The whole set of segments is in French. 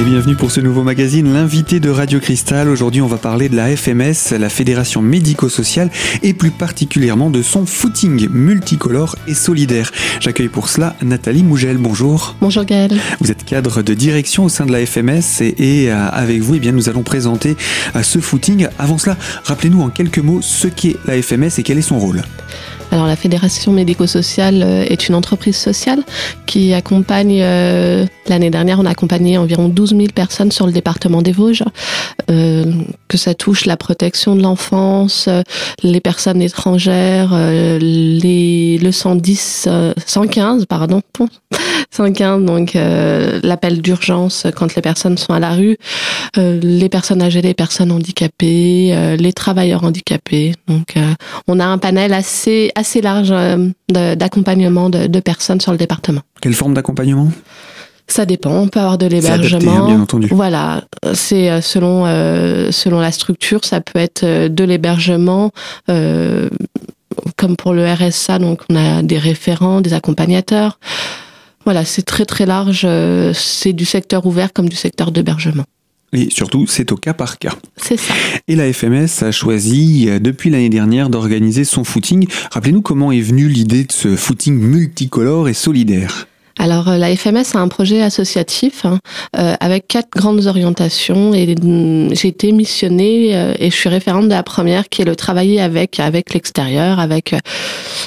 Et bienvenue pour ce nouveau magazine, l'invité de Radio Cristal. Aujourd'hui, on va parler de la FMS, la Fédération médico-sociale, et plus particulièrement de son footing multicolore et solidaire. J'accueille pour cela Nathalie Mougel. Bonjour. Bonjour Gaël. Vous êtes cadre de direction au sein de la FMS et, euh, avec vous, eh bien, nous allons présenter euh, ce footing. Avant cela, rappelez-nous en quelques mots ce qu'est la FMS et quel est son rôle. Alors la Fédération médico-sociale euh, est une entreprise sociale qui accompagne, euh, l'année dernière on a accompagné environ 12 000 personnes sur le département des Vosges, euh, que ça touche la protection de l'enfance, les personnes étrangères, les, le 110, 115 pardon, 115 donc l'appel d'urgence quand les personnes sont à la rue, les personnes âgées, les personnes handicapées, les travailleurs handicapés. Donc on a un panel assez assez large euh, d'accompagnement de, de, personnes sur le département. Quelle forme d'accompagnement? Ça dépend. On peut avoir de hein, l'hébergement. bien entendu. Voilà, c'est euh, selon euh, selon la structure, ça peut être de l'hébergement. Euh, comme pour le RSA, donc on a des référents, des accompagnateurs. Voilà, c'est très très large. C'est du secteur ouvert comme du secteur d'hébergement. Et surtout, c'est au cas par cas. C'est ça. Et la FMS a choisi, euh, depuis l'année dernière, d'organiser son footing. Rappelez-nous comment est venue l'idée de ce footing multicolore et solidaire. Alors euh, la FMS a un projet associatif hein, euh, avec quatre grandes orientations et mm, j'ai été missionnée euh, et je suis référente de la première qui est le travailler avec avec l'extérieur, avec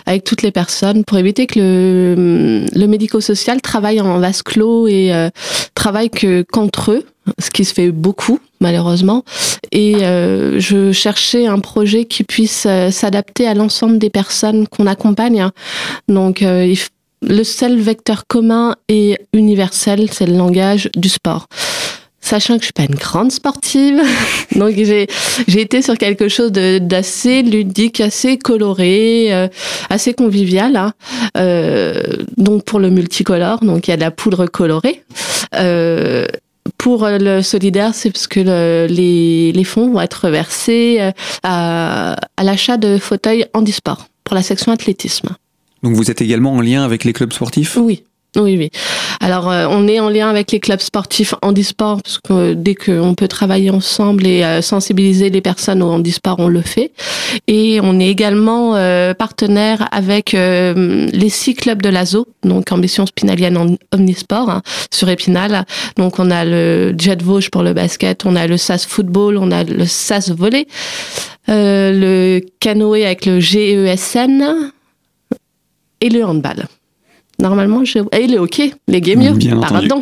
avec toutes les personnes pour éviter que le, mm, le médico-social travaille en vase clos et travaille que qu'entre eux, ce qui se fait beaucoup malheureusement. Et je cherchais un projet qui puisse s'adapter à l'ensemble des personnes qu'on accompagne. Hein. Donc il le seul vecteur commun et universel, c'est le langage du sport. Sachant que je suis pas une grande sportive, donc j'ai j'ai été sur quelque chose d'assez ludique, assez coloré, euh, assez convivial. Hein. Euh, donc pour le multicolore, donc il y a de la poudre colorée. Euh, pour le solidaire, c'est parce que les, les fonds vont être versés euh, à, à l'achat de fauteuils handisport pour la section athlétisme. Donc vous êtes également en lien avec les clubs sportifs? Oui. Oui, oui. Alors, euh, on est en lien avec les clubs sportifs handisport, parce que euh, dès qu'on peut travailler ensemble et euh, sensibiliser les personnes au handisport, on le fait. Et on est également partenaire avec les six clubs de l'ASO, donc Ambition Spinalienne en Omnisport, hein, sur Épinal. Donc, on a le Jet Vosges pour le basket, on a le SAS Football, on a le SAS Volley, le canoë avec le GESN, et le handball. Normalement, je... et le hockey, les game Bien pardon.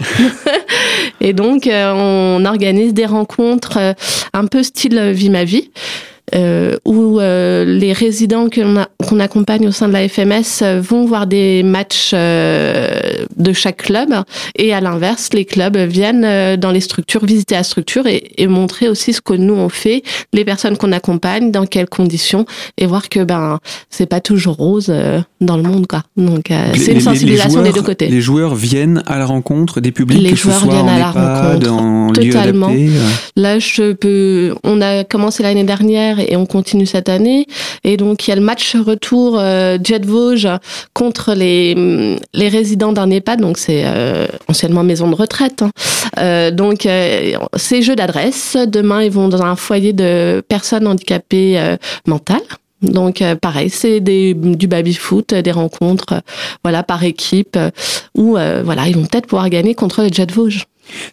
et donc, euh, on organise des rencontres euh, un peu style Vie ma vie euh, où euh, les résidents qu'on accompagne au sein de la FMS euh, vont voir des matchs euh, de chaque club et à l'inverse, les clubs viennent dans les structures, visiter la structure et, et montrer aussi ce que nous on fait, les personnes qu'on accompagne, dans quelles conditions et voir que ben c'est pas toujours rose dans le monde quoi. Donc c'est une sensibilisation des deux côtés. Les joueurs viennent à la rencontre des publics, les que joueurs ce soit viennent en à la rencontre, en totalement. lieu adapté. Là, je peux. On a commencé l'année dernière et on continue cette année. Et donc, il y a le match retour euh, Jet Vosges contre les, les résidents d'un EHPAD. Donc, c'est euh, anciennement maison de retraite. Hein. Euh, donc, euh, c'est jeu d'adresse. Demain, ils vont dans un foyer de personnes handicapées mentales. Donc pareil, c'est du baby foot, des rencontres, voilà par équipe, euh, où voilà ils vont peut-être pouvoir gagner contre les Jet Vosges.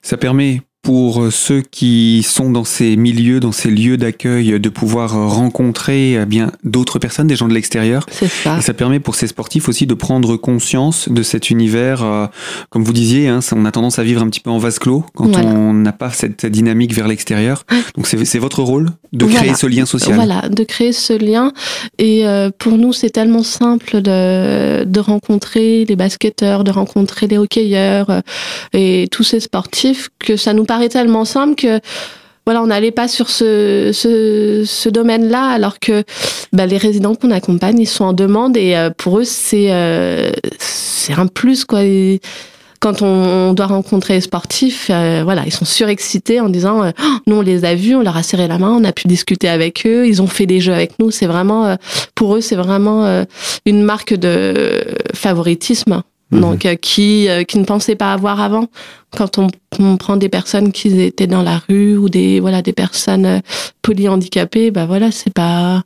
Ça permet pour ceux qui sont dans ces milieux, dans ces lieux d'accueil, de pouvoir rencontrer eh bien d'autres personnes, des gens de l'extérieur. C'est ça. Et ça permet pour ces sportifs aussi de prendre conscience de cet univers, euh, comme vous disiez, hein, on a tendance à vivre un petit peu en vase clos quand Voilà. on n'a pas cette dynamique vers l'extérieur. Donc c'est votre rôle de Voilà. créer ce lien social. Voilà, de créer ce lien. Et euh, pour nous, c'est tellement simple de, de rencontrer les basketteurs, de rencontrer les hockeyeurs euh, et tous ces sportifs que ça nous paraît tellement simple que voilà, on n'allait pas sur ce, ce, domaine-là, alors que bah, les résidents qu'on accompagne, ils sont en demande et euh, pour eux, c'est euh, c'est un plus quoi. Quand on, doit rencontrer les sportifs, euh, voilà, ils sont surexcités en disant, Oh, nous on les a vus, on leur a serré la main, on a pu discuter avec eux, ils ont fait des jeux avec nous. C'est vraiment, pour eux, c'est vraiment une marque de favoritisme Mhm. Donc qui qui ne pensaient pas avoir avant. Quand on, on, prend des personnes qui étaient dans la rue ou des voilà des personnes polyhandicapées, bah voilà c'est pas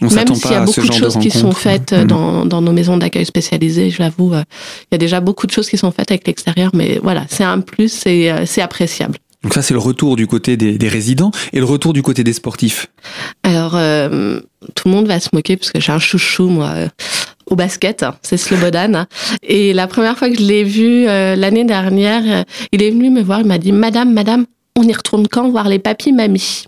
même s'il y a beaucoup de choses qui sont faites mhm. dans, dans nos maisons d'accueil spécialisées, je l'avoue, il y a déjà beaucoup de choses qui sont faites avec l'extérieur, mais voilà, c'est un plus et c'est appréciable. Donc ça, c'est le retour du côté des, des, résidents et le retour du côté des sportifs. Alors, euh, tout le monde va se moquer parce que j'ai un chouchou, moi, euh, au basket, c'est Slobodan. Et la première fois que je l'ai vu euh, l'année dernière, il est venu me voir, il m'a dit, Madame, Madame, on y retourne quand voir les papis, mamie?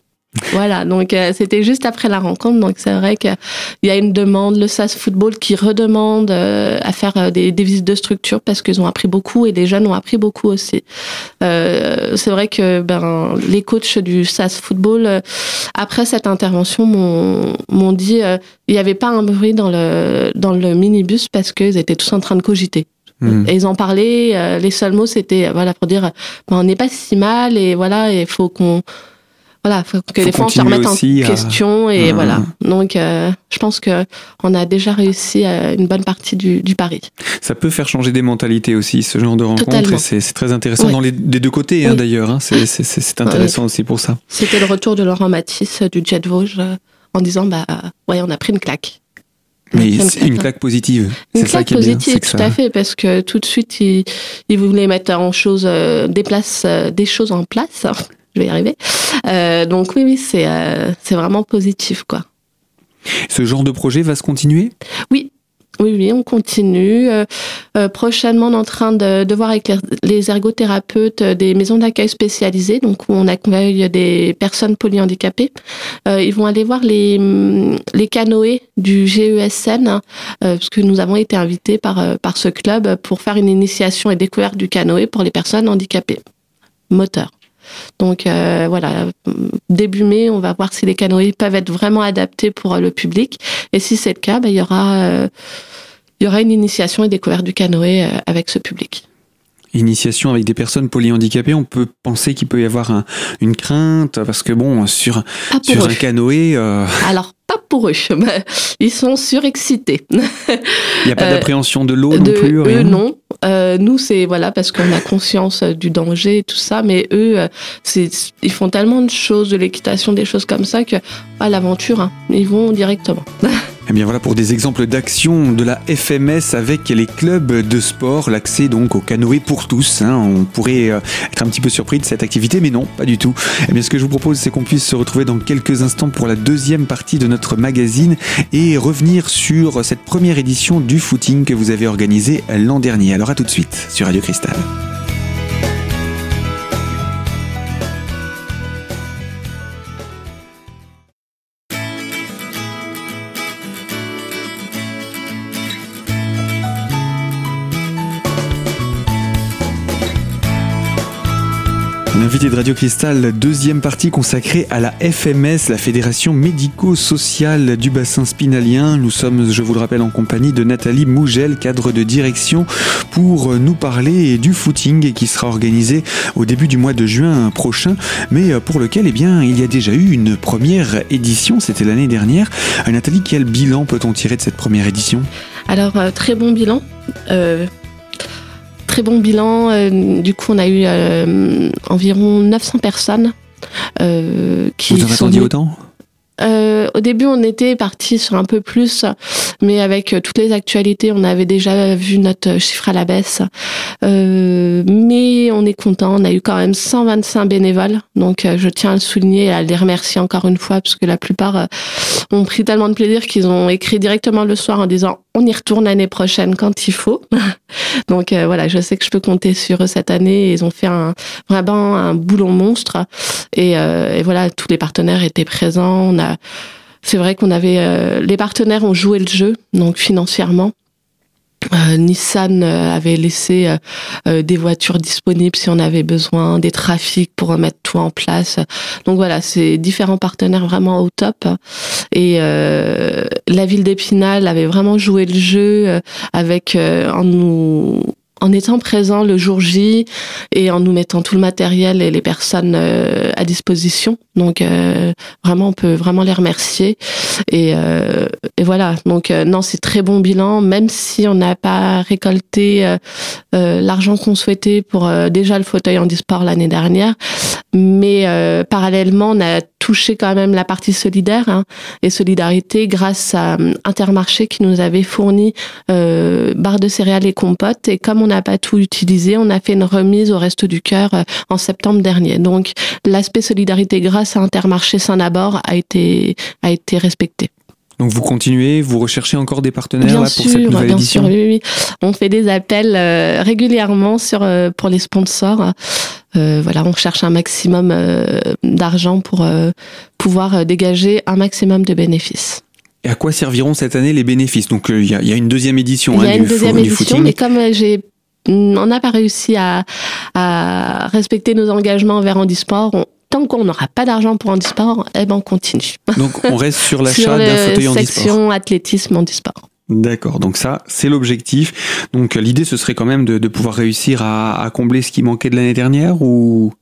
Voilà, donc euh, c'était juste après la rencontre, donc c'est vrai qu'il y a une demande, le SAS Football qui redemande euh, à faire euh, des, des, visites de structure parce qu'ils ont appris beaucoup et les jeunes ont appris beaucoup aussi. c'est vrai que ben les coachs du SAS Football après cette intervention m'ont dit il n'y avait pas un bruit dans le dans le minibus parce qu'ils étaient tous en train de cogiter. Hmm. Et ils en parlaient. les seuls mots, c'était voilà pour dire, ben, on n'est pas si mal et voilà, il faut qu'on voilà, faut que les gens se remettent en question et voilà. Donc, euh, je pense que on a déjà réussi à une bonne partie du, du pari. Ça peut faire changer des mentalités aussi, ce genre de rencontre, c'est très intéressant dans les des deux côtés hein, d'ailleurs. Hein. C'est intéressant aussi pour ça. C'était le retour de Laurent Matisse du Jet Vosges euh, en disant bah ouais, on a pris une claque. Mais c'est une claque positive. Une claque ça positive, bien, tout à fait, parce que tout de suite, il, il voulait mettre en chose, euh, des places, des choses en place je vais y arriver. Euh, donc oui, oui, c'est euh, c'est vraiment positif, quoi. Ce genre de projet va se continuer? Oui, oui, oui, on continue. Euh, prochainement, on est en train de, de voir avec les, ergothérapeutes des maisons d'accueil spécialisées, donc où on accueille des personnes polyhandicapées. Euh, ils vont aller voir les, les canoës du GESN, hein, parce que nous avons été invités par, par ce club pour faire une initiation et découverte du canoë pour les personnes handicapées moteurs. Donc euh, voilà, début mai, on va voir si les canoës peuvent être vraiment adaptés pour le public. Et si c'est le cas, bah, il y aura euh, il y aura une initiation et découverte du canoë euh, avec ce public initiation avec des personnes polyhandicapées, on peut penser qu'il peut y avoir une crainte parce que bon, sur sur un canoë. Alors pas pour eux, ils sont surexcités. Il n'y a pas d'appréhension de l'eau non plus. Eux non, euh, nous, c'est voilà parce qu'on a conscience euh, du danger et tout ça, mais eux, euh, c'est ils font tellement de choses, de l'équitation, des choses comme ça que à l'aventure, hein, ils vont directement. Eh bien voilà pour des exemples d'action de la FMS avec les clubs de sport, l'accès donc au canoë pour tous. Hein. On pourrait être un petit peu surpris de cette activité, mais non, pas du tout. Eh bien ce que je vous propose, c'est qu'on puisse se retrouver dans quelques instants pour la deuxième partie de notre magazine et revenir sur cette première édition du footing que vous avez organisé l'an dernier. Alors à tout de suite sur Radio Cristal. L'invité de Radio Cristal, deuxième partie consacrée à la FMS, la Fédération médico-sociale du bassin spinalien. Nous sommes, je vous le rappelle, en compagnie de Nathalie Mougel, cadre de direction, pour nous parler du footing qui sera organisé au début du mois de juin prochain, mais pour lequel, eh bien, il y a déjà eu une première édition, c'était l'année dernière. Euh, Nathalie, quel bilan peut-on tirer de cette première édition? Alors, euh, très bon bilan. Euh, très bon bilan. Euh, du coup, on a eu euh, environ 900 personnes euh, qui Vous en attendiez autant? Au début, on était parti sur un peu plus, mais avec toutes les actualités, on avait déjà vu notre chiffre à la baisse. mais on est content, on a eu quand même 125 bénévoles, donc je tiens à le souligner et à les remercier encore une fois, parce que la plupart ont pris tellement de plaisir qu'ils ont écrit directement le soir en disant on y retourne l'année prochaine quand il faut. Donc euh, voilà, je sais que je peux compter sur eux cette année. Ils ont fait un, vraiment un boulon monstre. Et, euh, voilà, tous les partenaires étaient présents. C'est vrai qu'on avait, euh, les partenaires ont joué le jeu, donc financièrement. Euh, Nissan euh, avait laissé euh, des voitures disponibles si on avait besoin, des trafics pour remettre tout en place. Donc voilà, c'est différents partenaires vraiment au top. Et la ville d'Épinal avait vraiment joué le jeu avec en nous en étant présent le jour J et en nous mettant tout le matériel et les personnes euh, à disposition. Donc euh, vraiment, on peut vraiment les remercier. Et, euh, et voilà. Donc non, c'est très bon bilan, même si on n'a pas récolté l'argent qu'on souhaitait pour déjà le fauteuil en disport l'année dernière. Mais parallèlement, on a touché quand même la partie solidaire hein, et solidarité grâce à Intermarché qui nous avait fourni barres de céréales et compotes. Et comme on n'a pas tout utilisé. On a fait une remise au reste du cœur euh, en septembre dernier. Donc l'aspect solidarité grâce à Intermarché Saint-Nabord a été, a été respecté. Donc vous continuez, vous recherchez encore des partenaires bien pour sûr, cette nouvelle bien édition? sûr, oui, oui. On fait des appels euh, régulièrement sur euh, pour les sponsors. Voilà, on cherche un maximum d'argent pour pouvoir dégager un maximum de bénéfices. Et à quoi serviront cette année les bénéfices? Donc il y, y, a une deuxième édition. Il y hein, a une du, deuxième édition, mais comme j'ai on n'a pas réussi à, à, respecter nos engagements envers Handisport. On, tant qu'on n'aura pas d'argent pour Handisport, eh ben on continue. Donc on reste sur l'achat d'un fauteuil la handisport. section athlétisme Handisport. D'accord, donc ça c'est l'objectif. Donc l'idée ce serait quand même de, de pouvoir réussir à, à, combler ce qui manquait de l'année dernière ou?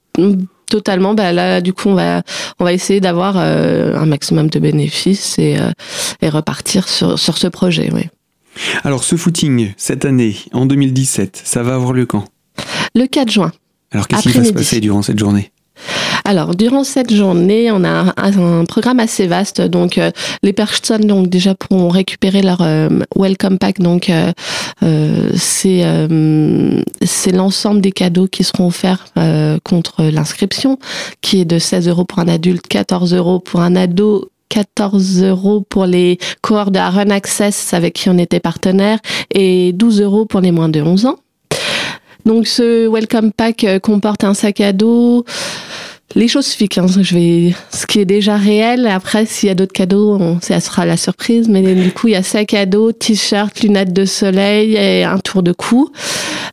Totalement. Bah là, du coup, on va on va essayer d'avoir euh, un maximum de bénéfices et, euh, et repartir sur sur ce projet. Oui. Alors ce footing cette année en 2017, ça va avoir lieu quand? Le 4 juin. Alors qu'est-ce qui va se passer durant cette journée? Alors, durant cette journée, on a un, programme assez vaste. Donc, euh, les personnes donc déjà pourront récupérer leur euh, welcome pack. Donc, euh, c'est c'est l'ensemble des cadeaux qui seront offerts contre l'inscription, qui est de 16 euros pour un adulte, 14 euros pour un ado 14 euros pour les cohortes de Run Access avec qui on était partenaire et 12 euros pour les moins de 11 ans. Donc ce welcome pack comporte un sac à dos, les choses fixes, hein, je vais, ce qui est déjà réel. Après, s'il y a d'autres cadeaux, on, ça sera la surprise. Mais du coup, il y a sac à dos, t-shirt, lunettes de soleil et un tour de cou.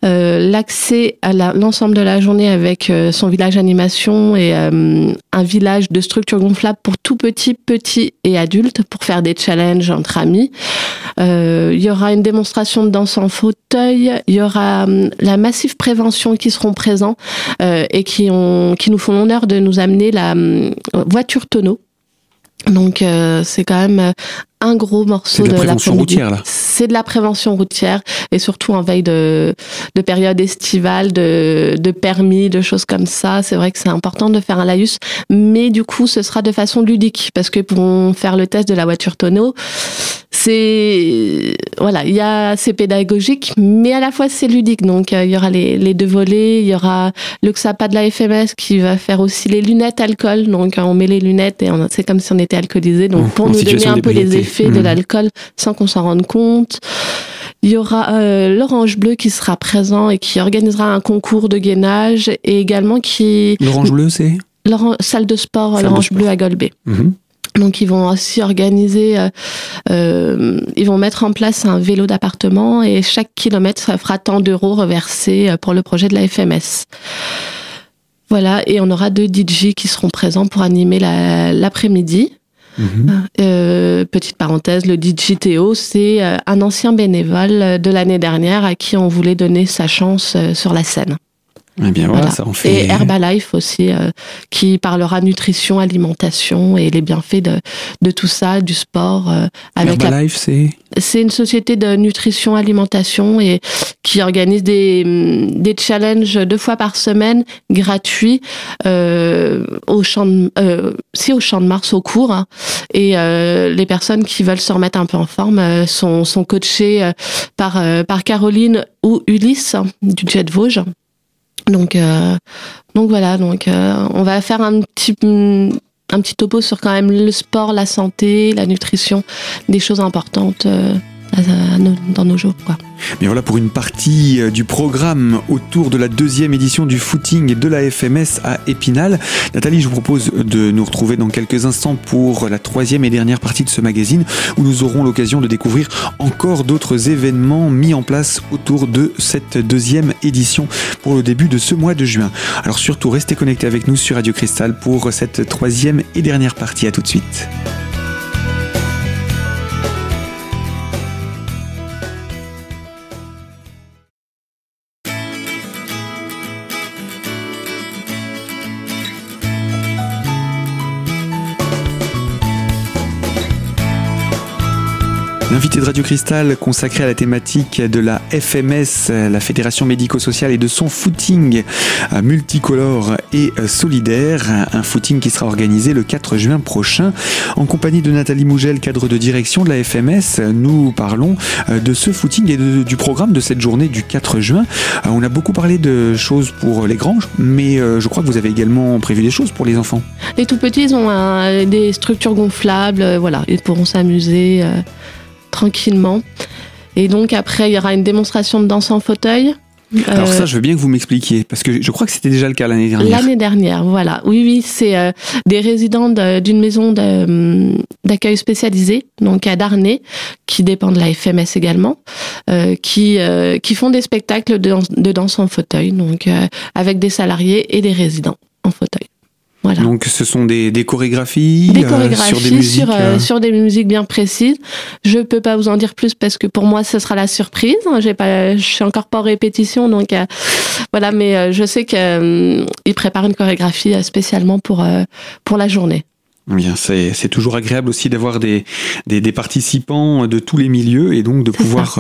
Euh, L'accès à l'ensemble de la journée avec euh, son village animation et euh, un village de structure gonflable pour tout petit, petit et adulte pour faire des challenges entre amis. Euh, il y aura une démonstration de danse en fauteuil. Il y aura la massive prévention qui seront présents et qui ont, qui nous font l'honneur de nous amener la voiture tonneau. Donc euh, c'est quand même un gros morceau de la prévention routière là. C'est de la prévention routière et surtout en veille de, de période estivale, de, de permis, de choses comme ça. C'est vrai que c'est important de faire un laïus, mais du coup ce sera de façon ludique parce que pour faire le test de la voiture tonneau, c'est voilà, il y a c'est pédagogique, mais à la fois c'est ludique. Donc euh, il y aura les, les deux volets, il y aura le XAPA de la FMS qui va faire aussi les lunettes alcool. Donc on met les lunettes et c'est comme si on était alcoolisé. Donc pour en nous donner un peu les effets de Mmh. l'alcool sans qu'on s'en rende compte. Il y aura euh, l'Orange Bleu qui sera présent et qui organisera un concours de gainage et également qui L'orange bleu c'est salle de sport l'Orange. Bleu à Golbet. Mhm. Donc ils vont aussi organiser, euh, euh, ils vont mettre en place un vélo d'appartement et chaque kilomètre ça fera tant d'euros reversés pour le projet de la FMS. Voilà, et on aura deux DJ qui seront présents pour animer la- Mhm. Euh, petite parenthèse, le Théo, c'est euh, un ancien bénévole de l'année dernière à qui on voulait donner sa chance euh, sur la scène. Eh bien voilà, Voilà. ça en fait. Et Herbalife aussi, euh, qui parlera nutrition, alimentation et les bienfaits de, de tout ça, du sport. euh, avec la- Herbalife c'est C'est une société de nutrition, alimentation et qui organise des, hum, des challenges deux fois par semaine gratuits euh, au champ de, euh, si au champ de Mars au cours. hein. Et euh, les personnes qui veulent se remettre un peu en forme euh, sont, sont coachées par, euh, par Caroline ou Ulysse hein, du Jet Vosges. Donc, euh, donc voilà, donc euh, on va faire un petit un petit topo sur quand même le sport, la santé, la nutrition, des choses importantes euh, dans nos jours. Voilà pour une partie euh, du programme autour de la deuxième édition du footing de la FMS à Épinal. Nathalie, je vous propose de nous retrouver dans quelques instants pour la troisième et dernière partie de ce magazine où nous aurons l'occasion de découvrir encore d'autres événements mis en place autour de cette deuxième édition pour le début de ce mois de juin. Alors surtout, restez connectés avec nous sur Radio Cristal pour cette troisième et dernière partie. À tout de suite. L'invité de Radio Cristal consacré à la thématique de la FMS, la Fédération médico-sociale et de son footing multicolore et solidaire. Un footing qui sera organisé le 4 juin prochain. En compagnie de Nathalie Mougel, cadre de direction de la FMS, nous parlons de ce footing et du programme de cette journée du 4 juin. On a beaucoup parlé de choses pour les grands, mais euh, je crois que vous avez également prévu des choses pour les enfants. Les tout petits, ont des structures gonflables, euh, voilà, ils pourront s'amuser. Euh, tranquillement. Et donc après, il y aura une démonstration de danse en fauteuil. Alors ça, je veux bien que vous m'expliquiez, parce que je crois que c'était déjà le cas l'année dernière. L'année dernière, voilà. Oui, oui, c'est euh, des résidents d'une maison hum, d'accueil spécialisée, donc à Darnay, qui dépend de la FMS également, euh, qui euh, qui font des spectacles de, de danse en fauteuil, donc avec des salariés et des résidents en fauteuil. Donc ce sont des, chorégraphies, euh, sur des musiques, euh, sur, des musiques bien précises. Je peux pas vous en dire plus parce que pour moi ce sera la surprise. J'ai pas, je suis encore pas en répétition donc euh, voilà. Mais je sais qu'ils préparent une chorégraphie spécialement pour pour la journée. Bien, c'est toujours agréable aussi d'avoir des, des, participants de tous les milieux et donc de pouvoir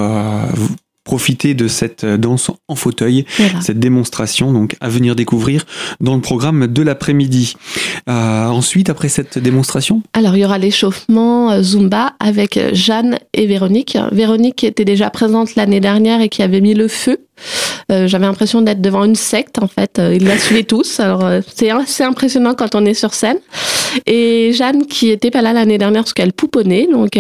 profiter de cette euh, danse en fauteuil, cette démonstration donc à venir découvrir dans le programme de l'après-midi. Euh, ensuite, après cette démonstration? Alors, il y aura l'échauffement euh, Zumba avec Jeanne et Véronique. Véronique était déjà présente l'année dernière et qui avait mis le feu euh, j'avais l'impression d'être devant une secte en fait. Euh, ils la suivaient tous. Alors euh, c'est assez impressionnant quand on est sur scène. Et Jeanne qui était pas là l'année dernière parce qu'elle pouponnait, donc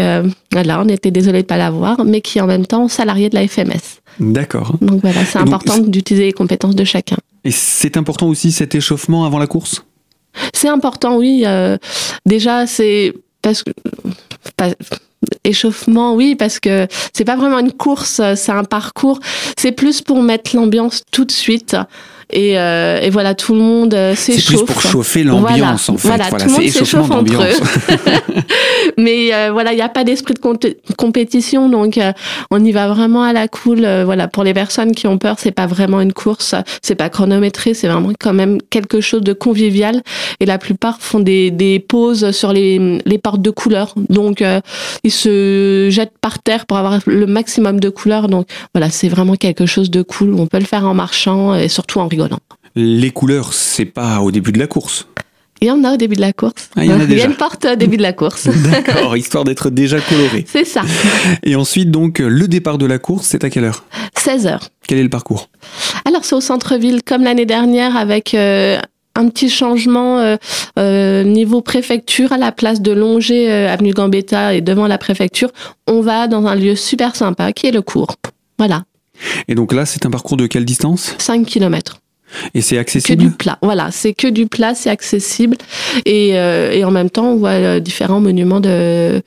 voilà, on était désolé de pas la voir, mais qui est en même temps salariée de la FMS. D'accord. Donc voilà, c'est important d'utiliser les compétences de chacun. Et c'est important aussi cet échauffement avant la course? C'est important, oui. déjà, c'est parce que échauffement, oui, parce que c'est pas vraiment une course, c'est un parcours. C'est plus pour mettre l'ambiance tout de suite. Et, euh, et, voilà, tout le monde s'échauffe. C'est plus pour chauffer l'ambiance, en fait. Voilà, tout le monde s'échauffe entre eux. Mais euh, voilà, il n'y a pas d'esprit de compétition, donc euh, on y va vraiment à la cool. Euh, voilà, pour les personnes qui ont peur, c'est pas vraiment une course, c'est pas chronométré, c'est vraiment quand même quelque chose de convivial. Et la plupart font des, des pauses sur les, les portes de couleurs, donc ils se jettent par terre pour avoir le maximum de couleurs. Donc voilà, c'est vraiment quelque chose de cool. On peut le faire en marchant et surtout en rigolant. Les couleurs, c'est pas au début de la course. Il y en a au début de la course. Ah, il, y en a, déjà. il y a une porte au début de la course. D'accord, histoire d'être déjà coloré. C'est ça. Et ensuite, donc, le départ de la course, c'est à quelle heure? 16 heures. Quel est le parcours? Alors, c'est au centre-ville, comme l'année dernière, avec euh, un petit changement euh, euh, niveau préfecture à la place de longer avenue Gambetta et devant la préfecture. On va dans un lieu super sympa qui est le cours. Voilà. Et donc là, c'est un parcours de quelle distance? 5 km. Et c'est accessible Que du plat, voilà, c'est que du plat, c'est accessible. Et, euh, et, en même temps, on voit euh, différents monuments de,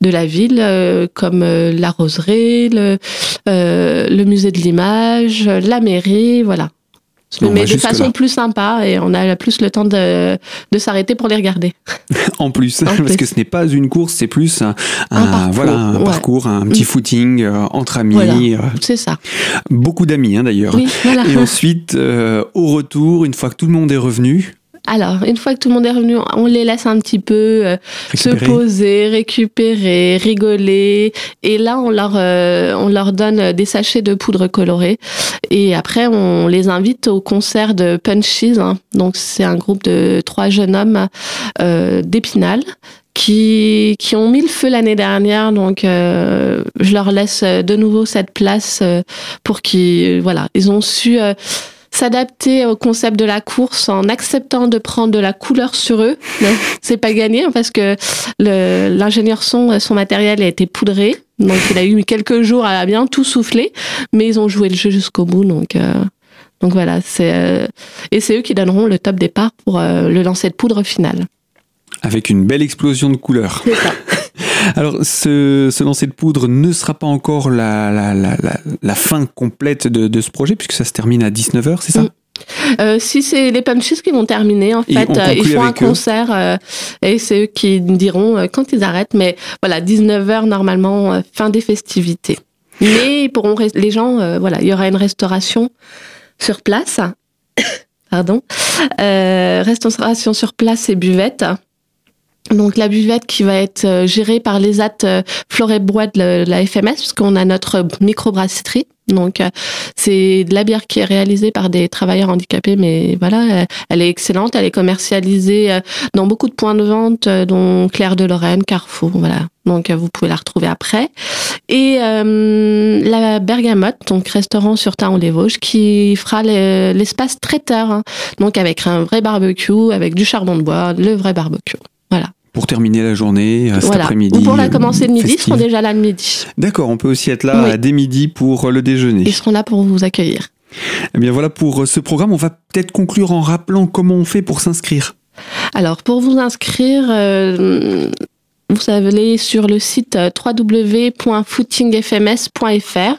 de la ville, euh, comme la roseraie, le, le musée de l'image, la mairie, voilà mais de façon plus sympa et on a plus le temps de, de s'arrêter pour les regarder. en plus, parce que ce n'est pas une course, c'est plus un, parcours, voilà, un, parcours, un petit mm. footing euh, entre amis. Euh, c'est ça. Beaucoup d'amis hein, d'ailleurs. Et ensuite, euh, au retour, une fois que tout le monde est revenu, alors, une fois que tout le monde est revenu, on les laisse un petit peu euh, se poser, récupérer, rigoler. Et là, on leur, euh, on leur donne des sachets de poudre colorée. Et après, on les invite au concert de Punchies. Hein. Donc, c'est un groupe de trois jeunes hommes euh, d'Épinal qui, qui ont mis le feu l'année dernière. Donc, euh, je leur laisse de nouveau cette place pour qu'ils, voilà, ils ont su s'adapter au concept de la course en acceptant de prendre de la couleur sur eux. C'est pas gagné hein, parce que l'ingénieur son, son matériel a été poudré. Donc il a eu quelques jours à bien tout souffler, mais ils ont joué le jeu jusqu'au bout. Donc, euh, donc voilà, c'est euh, et c'est eux qui donneront le top départ pour euh, le lancer de poudre final. Avec une belle explosion de couleurs. C'est ça. Alors, ce, ce, lancer de poudre ne sera pas encore la, la, la, la fin complète de, de, ce projet, puisque ça se termine à 19h, c'est ça? Mm. euh, si c'est les punches qui vont terminer, en fait, euh, ils font un concert euh, et c'est eux qui diront quand ils arrêtent. Mais voilà, 19h normalement, fin des festivités. Mais ils pourront les gens, voilà, il y aura une restauration sur place. Pardon, restauration sur place et buvette Donc la buvette qui va être gérée par les AT Floret Bois de la FMS, puisqu'on a notre microbrasserie donc euh, c'est de la bière qui est réalisée par des travailleurs handicapés, mais voilà, elle est excellente. Elle est commercialisée euh, dans beaucoup de points de vente, euh, dont Claire de Lorraine, Carrefour, voilà. Donc vous pouvez la retrouver après. Et la Bergamote, donc restaurant sur Taon les Vosges, qui fera l'espace traiteur, hein. donc avec un vrai barbecue, avec du charbon de bois, le vrai barbecue. Voilà pour terminer la journée euh, cet après-midi. Ou pour la commencer le midi, ils seront déjà là le midi. D'accord, on peut aussi être là dès midi pour le déjeuner. Ils seront là pour vous accueillir. Eh bien voilà pour ce programme. On va peut-être conclure en rappelant comment on fait pour s'inscrire. Alors pour vous inscrire, euh, vous allez sur le site euh, www.footingfms.fr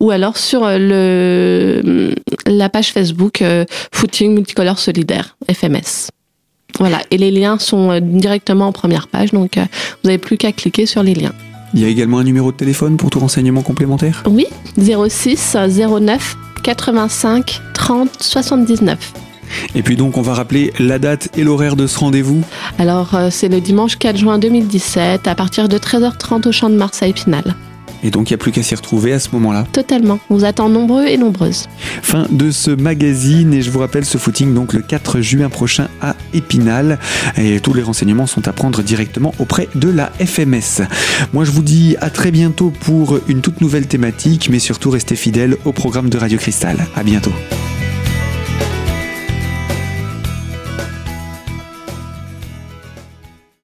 ou alors sur le, la page Facebook Footing Multicolore Solidaire FMS. Voilà, et les liens sont euh, directement en première page, donc euh, vous n'avez plus qu'à cliquer sur les liens. Il y a également un numéro de téléphone pour tout renseignement complémentaire? Oui, 06 09 85 30 79. Et puis donc on va rappeler la date et l'horaire de ce rendez-vous? Alors euh, c'est le dimanche 4 juin 2017 à partir de 13h30 au champ de Marseille Pinal. Et donc il n'y a plus qu'à s'y retrouver à ce moment-là. Totalement. On vous attend nombreux et nombreuses. Fin de ce magazine et je vous rappelle ce footing donc le 4 juin prochain à Épinal. Et tous les renseignements sont à prendre directement auprès de la FMS. Moi je vous dis à très bientôt pour une toute nouvelle thématique, mais surtout restez fidèles au programme de Radio Cristal. À bientôt.